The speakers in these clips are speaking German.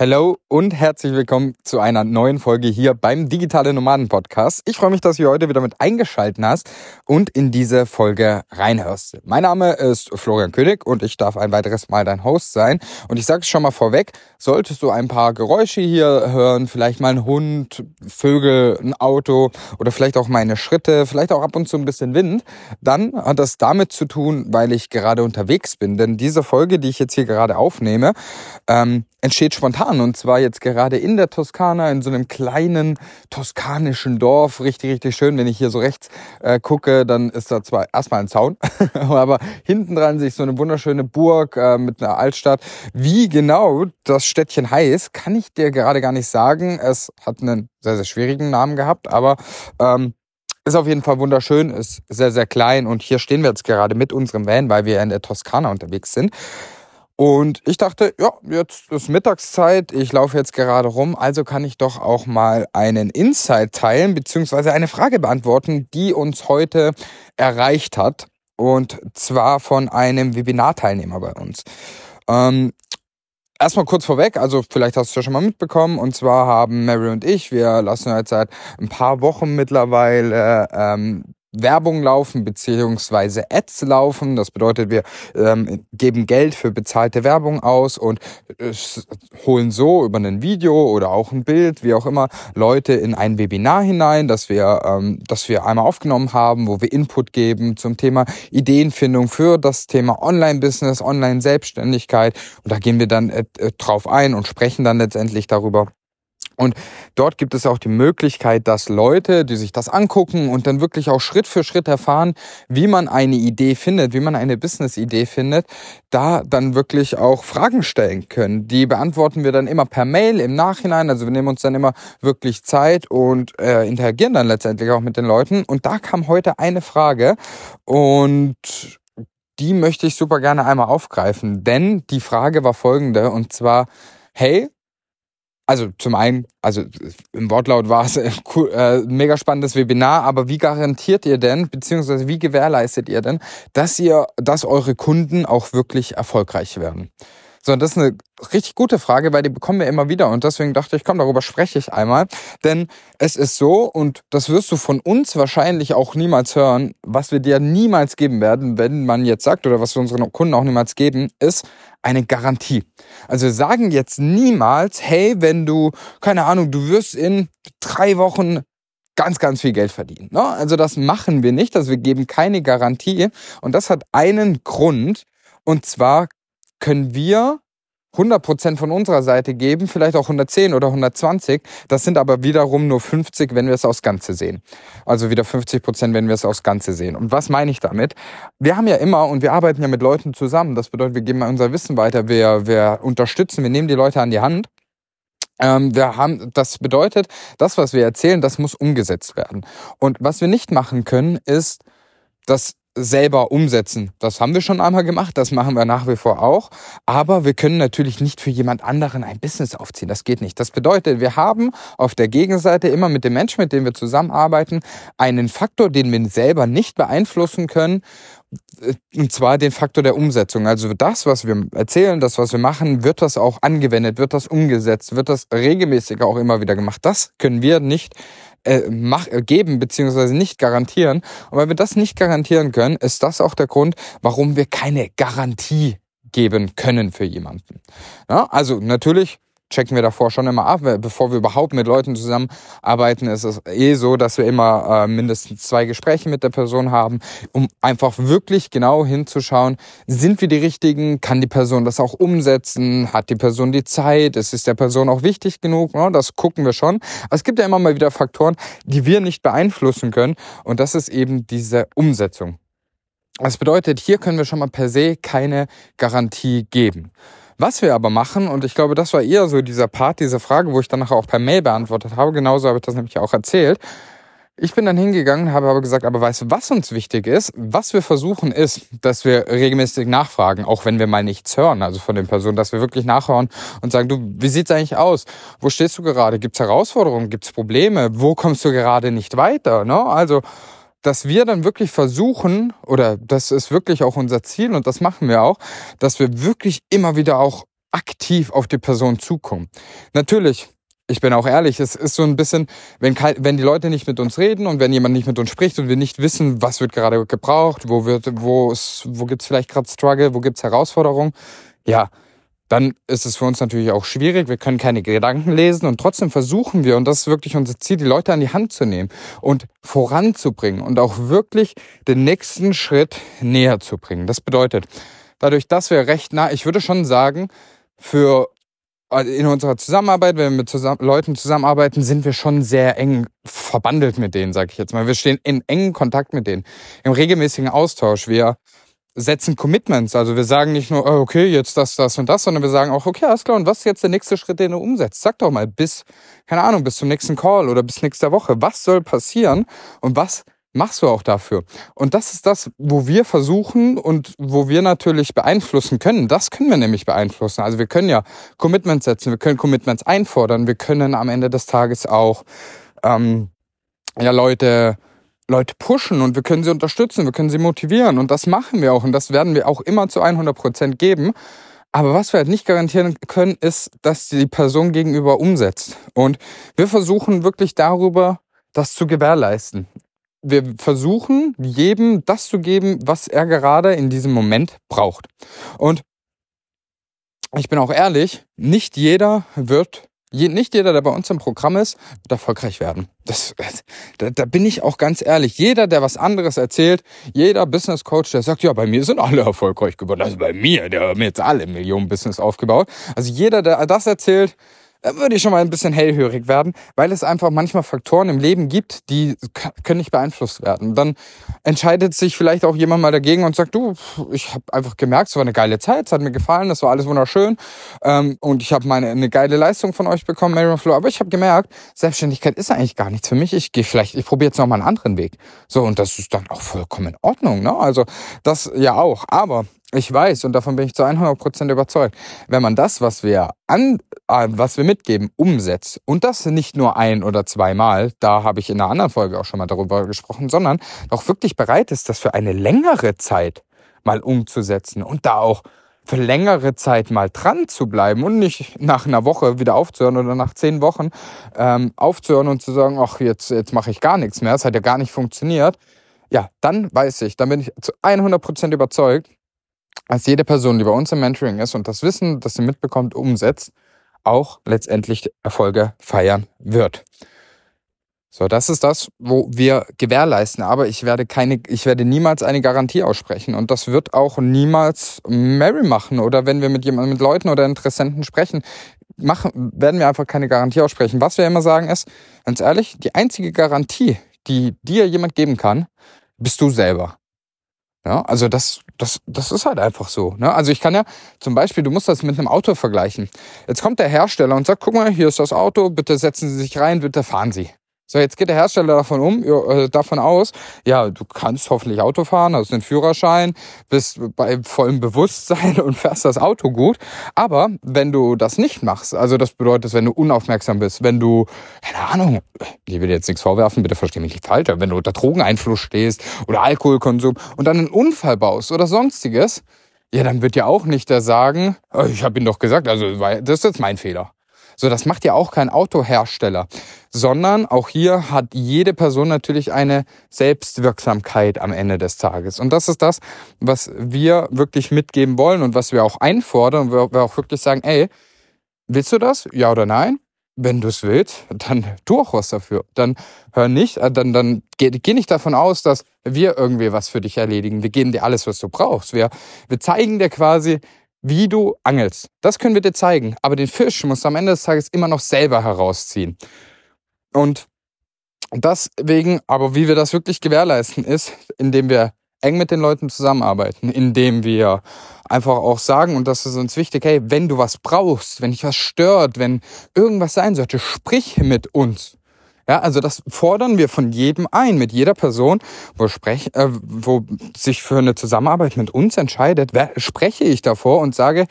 Hello und herzlich willkommen zu einer neuen Folge hier beim Digitale Nomaden Podcast. Ich freue mich, dass du heute wieder mit eingeschalten hast und in diese Folge reinhörst. Mein Name ist Florian König und ich darf ein weiteres Mal dein Host sein. Und ich sage es schon mal vorweg, solltest du ein paar Geräusche hier hören, vielleicht mal ein Hund, Vögel, ein Auto oder vielleicht auch meine Schritte, vielleicht auch ab und zu ein bisschen Wind, dann hat das damit zu tun, weil ich gerade unterwegs bin. Denn diese Folge, die ich jetzt hier gerade aufnehme, ähm, entsteht spontan und zwar jetzt gerade in der Toskana, in so einem kleinen toskanischen Dorf. Richtig, richtig schön. Wenn ich hier so rechts äh, gucke, dann ist da zwar erstmal ein Zaun, aber hinten dran sich so eine wunderschöne Burg äh, mit einer Altstadt. Wie genau das Städtchen heißt, kann ich dir gerade gar nicht sagen. Es hat einen sehr, sehr schwierigen Namen gehabt, aber ähm, ist auf jeden Fall wunderschön, ist sehr, sehr klein und hier stehen wir jetzt gerade mit unserem Van, weil wir in der Toskana unterwegs sind. Und ich dachte, ja, jetzt ist Mittagszeit, ich laufe jetzt gerade rum, also kann ich doch auch mal einen Insight teilen, beziehungsweise eine Frage beantworten, die uns heute erreicht hat. Und zwar von einem Webinarteilnehmer bei uns. Ähm, Erstmal kurz vorweg, also vielleicht hast du es ja schon mal mitbekommen, und zwar haben Mary und ich, wir lassen jetzt seit ein paar Wochen mittlerweile ähm, Werbung laufen beziehungsweise Ads laufen. Das bedeutet, wir ähm, geben Geld für bezahlte Werbung aus und äh, holen so über ein Video oder auch ein Bild, wie auch immer, Leute in ein Webinar hinein, das wir, ähm, das wir einmal aufgenommen haben, wo wir Input geben zum Thema Ideenfindung für das Thema Online-Business, Online-Selbstständigkeit. Und da gehen wir dann äh, äh drauf ein und sprechen dann letztendlich darüber und dort gibt es auch die Möglichkeit, dass Leute, die sich das angucken und dann wirklich auch Schritt für Schritt erfahren, wie man eine Idee findet, wie man eine Business-Idee findet, da dann wirklich auch Fragen stellen können. Die beantworten wir dann immer per Mail im Nachhinein. Also wir nehmen uns dann immer wirklich Zeit und äh, interagieren dann letztendlich auch mit den Leuten. Und da kam heute eine Frage und die möchte ich super gerne einmal aufgreifen, denn die Frage war folgende und zwar, hey, also zum einen, also im Wortlaut war es ein äh, mega spannendes Webinar, aber wie garantiert ihr denn, beziehungsweise wie gewährleistet ihr denn, dass ihr, dass eure Kunden auch wirklich erfolgreich werden? So, das ist eine richtig gute Frage, weil die bekommen wir immer wieder und deswegen dachte ich, komm, darüber spreche ich einmal. Denn es ist so, und das wirst du von uns wahrscheinlich auch niemals hören, was wir dir niemals geben werden, wenn man jetzt sagt, oder was wir unseren Kunden auch niemals geben, ist eine Garantie. Also wir sagen jetzt niemals, hey, wenn du, keine Ahnung, du wirst in drei Wochen ganz, ganz viel Geld verdienen. Ne? Also das machen wir nicht, also wir geben keine Garantie. Und das hat einen Grund, und zwar können wir 100% von unserer Seite geben, vielleicht auch 110 oder 120. Das sind aber wiederum nur 50, wenn wir es aufs Ganze sehen. Also wieder 50%, wenn wir es aufs Ganze sehen. Und was meine ich damit? Wir haben ja immer und wir arbeiten ja mit Leuten zusammen. Das bedeutet, wir geben unser Wissen weiter, wir, wir unterstützen, wir nehmen die Leute an die Hand. Ähm, wir haben, das bedeutet, das, was wir erzählen, das muss umgesetzt werden. Und was wir nicht machen können, ist, dass selber umsetzen. Das haben wir schon einmal gemacht, das machen wir nach wie vor auch. Aber wir können natürlich nicht für jemand anderen ein Business aufziehen. Das geht nicht. Das bedeutet, wir haben auf der Gegenseite immer mit dem Menschen, mit dem wir zusammenarbeiten, einen Faktor, den wir selber nicht beeinflussen können. Und zwar den Faktor der Umsetzung. Also das, was wir erzählen, das, was wir machen, wird das auch angewendet, wird das umgesetzt, wird das regelmäßig auch immer wieder gemacht. Das können wir nicht äh, mach, äh, geben beziehungsweise nicht garantieren. Und weil wir das nicht garantieren können, ist das auch der Grund, warum wir keine Garantie geben können für jemanden. Ja, also natürlich checken wir davor schon immer ab. Bevor wir überhaupt mit Leuten zusammenarbeiten, ist es eh so, dass wir immer äh, mindestens zwei Gespräche mit der Person haben, um einfach wirklich genau hinzuschauen, sind wir die Richtigen, kann die Person das auch umsetzen, hat die Person die Zeit, ist es der Person auch wichtig genug, ja, das gucken wir schon. Es gibt ja immer mal wieder Faktoren, die wir nicht beeinflussen können und das ist eben diese Umsetzung. Das bedeutet, hier können wir schon mal per se keine Garantie geben. Was wir aber machen, und ich glaube, das war eher so dieser Part, diese Frage, wo ich dann nachher auch per Mail beantwortet habe, genauso habe ich das nämlich auch erzählt. Ich bin dann hingegangen, habe aber gesagt, aber weißt du, was uns wichtig ist? Was wir versuchen ist, dass wir regelmäßig nachfragen, auch wenn wir mal nichts hören, also von den Personen, dass wir wirklich nachhören und sagen, du, wie sieht's eigentlich aus? Wo stehst du gerade? Gibt's Herausforderungen? Gibt's Probleme? Wo kommst du gerade nicht weiter? Ne? Also, dass wir dann wirklich versuchen, oder das ist wirklich auch unser Ziel und das machen wir auch, dass wir wirklich immer wieder auch aktiv auf die Person zukommen. Natürlich, ich bin auch ehrlich, es ist so ein bisschen, wenn, wenn die Leute nicht mit uns reden und wenn jemand nicht mit uns spricht und wir nicht wissen, was wird gerade gebraucht, wo wird, wo ist, wo gibt's vielleicht gerade Struggle, wo gibt's Herausforderungen, ja, dann ist es für uns natürlich auch schwierig. Wir können keine Gedanken lesen und trotzdem versuchen wir, und das ist wirklich unser Ziel, die Leute an die Hand zu nehmen und voranzubringen und auch wirklich den nächsten Schritt näher zu bringen. Das bedeutet, dadurch, dass wir recht nah, ich würde schon sagen, für äh, in unserer Zusammenarbeit, wenn wir mit zusammen, Leuten zusammenarbeiten, sind wir schon sehr eng verbandelt mit denen, sage ich jetzt mal. Wir stehen in engen Kontakt mit denen, im regelmäßigen Austausch. Wir setzen Commitments. Also wir sagen nicht nur, oh, okay, jetzt das, das und das, sondern wir sagen auch, okay, alles klar, und was ist jetzt der nächste Schritt, den du umsetzt? Sag doch mal, bis, keine Ahnung, bis zum nächsten Call oder bis nächster Woche. Was soll passieren und was machst du auch dafür? Und das ist das, wo wir versuchen und wo wir natürlich beeinflussen können. Das können wir nämlich beeinflussen. Also wir können ja Commitments setzen, wir können Commitments einfordern, wir können am Ende des Tages auch ähm, ja Leute Leute pushen und wir können sie unterstützen, wir können sie motivieren und das machen wir auch und das werden wir auch immer zu 100 Prozent geben. Aber was wir halt nicht garantieren können, ist, dass die Person gegenüber umsetzt. Und wir versuchen wirklich darüber, das zu gewährleisten. Wir versuchen, jedem das zu geben, was er gerade in diesem Moment braucht. Und ich bin auch ehrlich, nicht jeder wird nicht jeder, der bei uns im Programm ist, wird erfolgreich werden. Das, da, da bin ich auch ganz ehrlich. Jeder, der was anderes erzählt, jeder Business Coach, der sagt, ja, bei mir sind alle erfolgreich geworden. Also bei mir, der haben jetzt alle Millionen Business aufgebaut. Also jeder, der das erzählt, da würde ich schon mal ein bisschen hellhörig werden, weil es einfach manchmal Faktoren im Leben gibt, die können nicht beeinflusst werden. Dann entscheidet sich vielleicht auch jemand mal dagegen und sagt, du, ich habe einfach gemerkt, es war eine geile Zeit, es hat mir gefallen, das war alles wunderschön ähm, und ich habe meine eine geile Leistung von euch bekommen, Mary Flo, aber ich habe gemerkt, Selbstständigkeit ist eigentlich gar nichts für mich. Ich gehe vielleicht, ich probiere jetzt noch mal einen anderen Weg. So und das ist dann auch vollkommen in Ordnung, ne? Also das ja auch, aber ich weiß und davon bin ich zu 100% überzeugt, wenn man das, was wir an, äh, was wir mitgeben, umsetzt und das nicht nur ein oder zweimal, da habe ich in einer anderen Folge auch schon mal darüber gesprochen, sondern auch wirklich bereit ist, das für eine längere Zeit mal umzusetzen und da auch für längere Zeit mal dran zu bleiben und nicht nach einer Woche wieder aufzuhören oder nach zehn Wochen ähm, aufzuhören und zu sagen, ach, jetzt, jetzt mache ich gar nichts mehr, es hat ja gar nicht funktioniert. Ja, dann weiß ich, dann bin ich zu 100% überzeugt, als jede Person, die bei uns im Mentoring ist und das Wissen, das sie mitbekommt, umsetzt, auch letztendlich Erfolge feiern wird. So, das ist das, wo wir gewährleisten. Aber ich werde keine, ich werde niemals eine Garantie aussprechen. Und das wird auch niemals Mary machen. Oder wenn wir mit jemandem, mit Leuten oder Interessenten sprechen, machen, werden wir einfach keine Garantie aussprechen. Was wir immer sagen ist, ganz ehrlich, die einzige Garantie, die dir jemand geben kann, bist du selber. Ja, also das, das, das ist halt einfach so. Ne? Also ich kann ja zum Beispiel, du musst das mit einem Auto vergleichen. Jetzt kommt der Hersteller und sagt, guck mal, hier ist das Auto, bitte setzen Sie sich rein, bitte fahren Sie. So, jetzt geht der Hersteller davon um, äh, davon aus, ja, du kannst hoffentlich Auto fahren, hast den Führerschein, bist bei vollem Bewusstsein und fährst das Auto gut. Aber wenn du das nicht machst, also das bedeutet, wenn du unaufmerksam bist, wenn du, keine Ahnung, ich will dir jetzt nichts vorwerfen, bitte versteh mich nicht falsch, wenn du unter Drogeneinfluss stehst oder Alkoholkonsum und dann einen Unfall baust oder sonstiges, ja, dann wird ja auch nicht der sagen, oh, ich habe ihn doch gesagt, also das ist jetzt mein Fehler. So, das macht ja auch kein Autohersteller, sondern auch hier hat jede Person natürlich eine Selbstwirksamkeit am Ende des Tages. Und das ist das, was wir wirklich mitgeben wollen und was wir auch einfordern und wir auch wirklich sagen, ey, willst du das? Ja oder nein? wenn du es willst, dann tu auch was dafür. Dann hör nicht, äh, dann, dann geh, geh nicht davon aus, dass wir irgendwie was für dich erledigen. Wir geben dir alles, was du brauchst. Wir, wir zeigen dir quasi, wie du angelst. Das können wir dir zeigen. Aber den Fisch musst du am Ende des Tages immer noch selber herausziehen. Und deswegen, aber wie wir das wirklich gewährleisten, ist, indem wir eng mit den Leuten zusammenarbeiten, indem wir einfach auch sagen, und das ist uns wichtig, hey, wenn du was brauchst, wenn dich was stört, wenn irgendwas sein sollte, sprich mit uns. Ja, also das fordern wir von jedem ein, mit jeder Person, wo, sprech, äh, wo sich für eine Zusammenarbeit mit uns entscheidet, spreche ich davor und sage,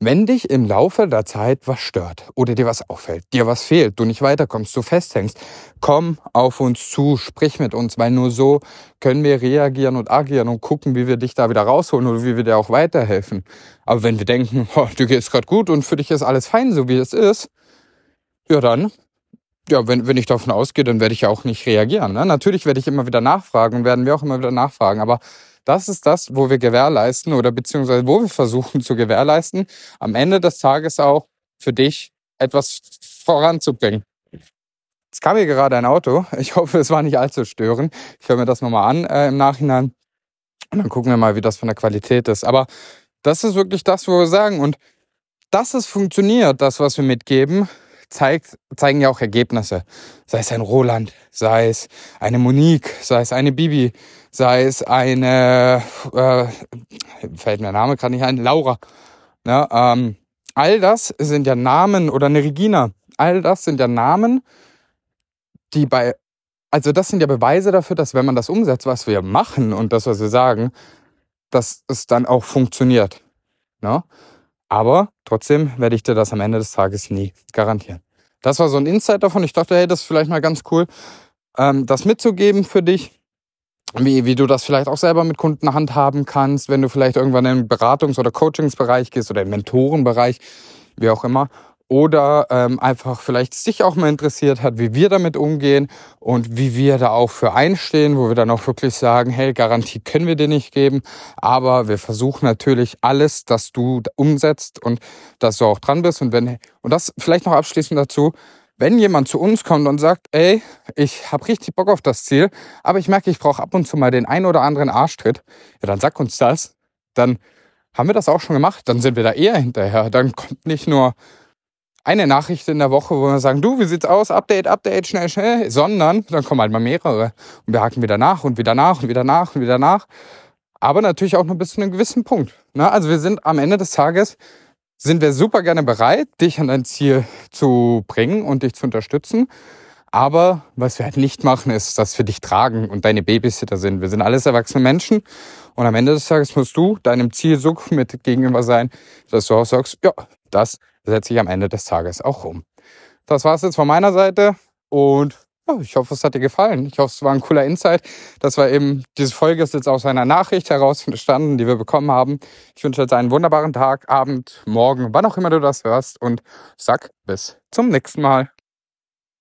Wenn dich im Laufe der Zeit was stört oder dir was auffällt, dir was fehlt, du nicht weiterkommst, du festhängst, komm auf uns zu, sprich mit uns, weil nur so können wir reagieren und agieren und gucken, wie wir dich da wieder rausholen oder wie wir dir auch weiterhelfen. Aber wenn wir denken, oh, dir geht's gerade gut und für dich ist alles fein, so wie es ist, ja dann, ja, wenn, wenn ich davon ausgehe, dann werde ich ja auch nicht reagieren. Ne? Natürlich werde ich immer wieder nachfragen und werden wir auch immer wieder nachfragen, aber das ist das, wo wir gewährleisten oder beziehungsweise wo wir versuchen zu gewährleisten, am Ende des Tages auch für dich etwas voranzubringen. Es kam hier gerade ein Auto. Ich hoffe, es war nicht allzu störend. Ich höre mir das nochmal an äh, im Nachhinein. Und dann gucken wir mal, wie das von der Qualität ist. Aber das ist wirklich das, wo wir sagen. Und dass es funktioniert, das, was wir mitgeben, zeigt, zeigen ja auch Ergebnisse. Sei es ein Roland, sei es eine Monique, sei es eine Bibi, sei es eine, äh, fällt mir der Name gerade nicht ein, Laura. Ja, ähm, all das sind ja Namen oder eine Regina. All das sind ja Namen, die bei, also das sind ja Beweise dafür, dass wenn man das umsetzt, was wir machen und das, was wir sagen, dass es dann auch funktioniert. Ne? Aber trotzdem werde ich dir das am Ende des Tages nie garantieren. Das war so ein Insight davon. Ich dachte, hey, das ist vielleicht mal ganz cool, ähm, das mitzugeben für dich. Wie, wie du das vielleicht auch selber mit Kunden handhaben kannst, wenn du vielleicht irgendwann in den Beratungs- oder Coachingsbereich gehst oder im Mentorenbereich, wie auch immer oder ähm, einfach vielleicht sich auch mal interessiert hat, wie wir damit umgehen und wie wir da auch für einstehen, wo wir dann auch wirklich sagen, hey, Garantie können wir dir nicht geben, aber wir versuchen natürlich alles, dass du umsetzt und dass du auch dran bist und wenn und das vielleicht noch abschließend dazu, wenn jemand zu uns kommt und sagt, ey, ich habe richtig Bock auf das Ziel, aber ich merke, ich brauche ab und zu mal den ein oder anderen Arschtritt, ja, dann sag uns das, dann haben wir das auch schon gemacht, dann sind wir da eher hinterher. Dann kommt nicht nur eine Nachricht in der Woche, wo wir sagen, du, wie sieht's aus? Update, Update, schnell, schnell. Sondern dann kommen halt mal mehrere. Und wir haken wieder nach und wieder nach und wieder nach und wieder nach. Aber natürlich auch nur bis zu einem gewissen Punkt. Ne? Also wir sind am Ende des Tages, sind wir super gerne bereit, dich an dein Ziel zu bringen und dich zu unterstützen. Aber was wir halt nicht machen, ist, dass wir dich tragen und deine Babysitter sind. Wir sind alles erwachsene Menschen. Und am Ende des Tages musst du deinem Ziel so mit gegenüber sein, dass du auch sagst, ja, das setze ich am Ende des Tages auch um. Das war es jetzt von meiner Seite und ja, ich hoffe, es hat dir gefallen. Ich hoffe, es war ein cooler Insight. Das war eben, diese Folge ist jetzt aus einer Nachricht heraus entstanden, die wir bekommen haben. Ich wünsche jetzt einen wunderbaren Tag, Abend, Morgen, wann auch immer du das hörst und sag bis zum nächsten Mal.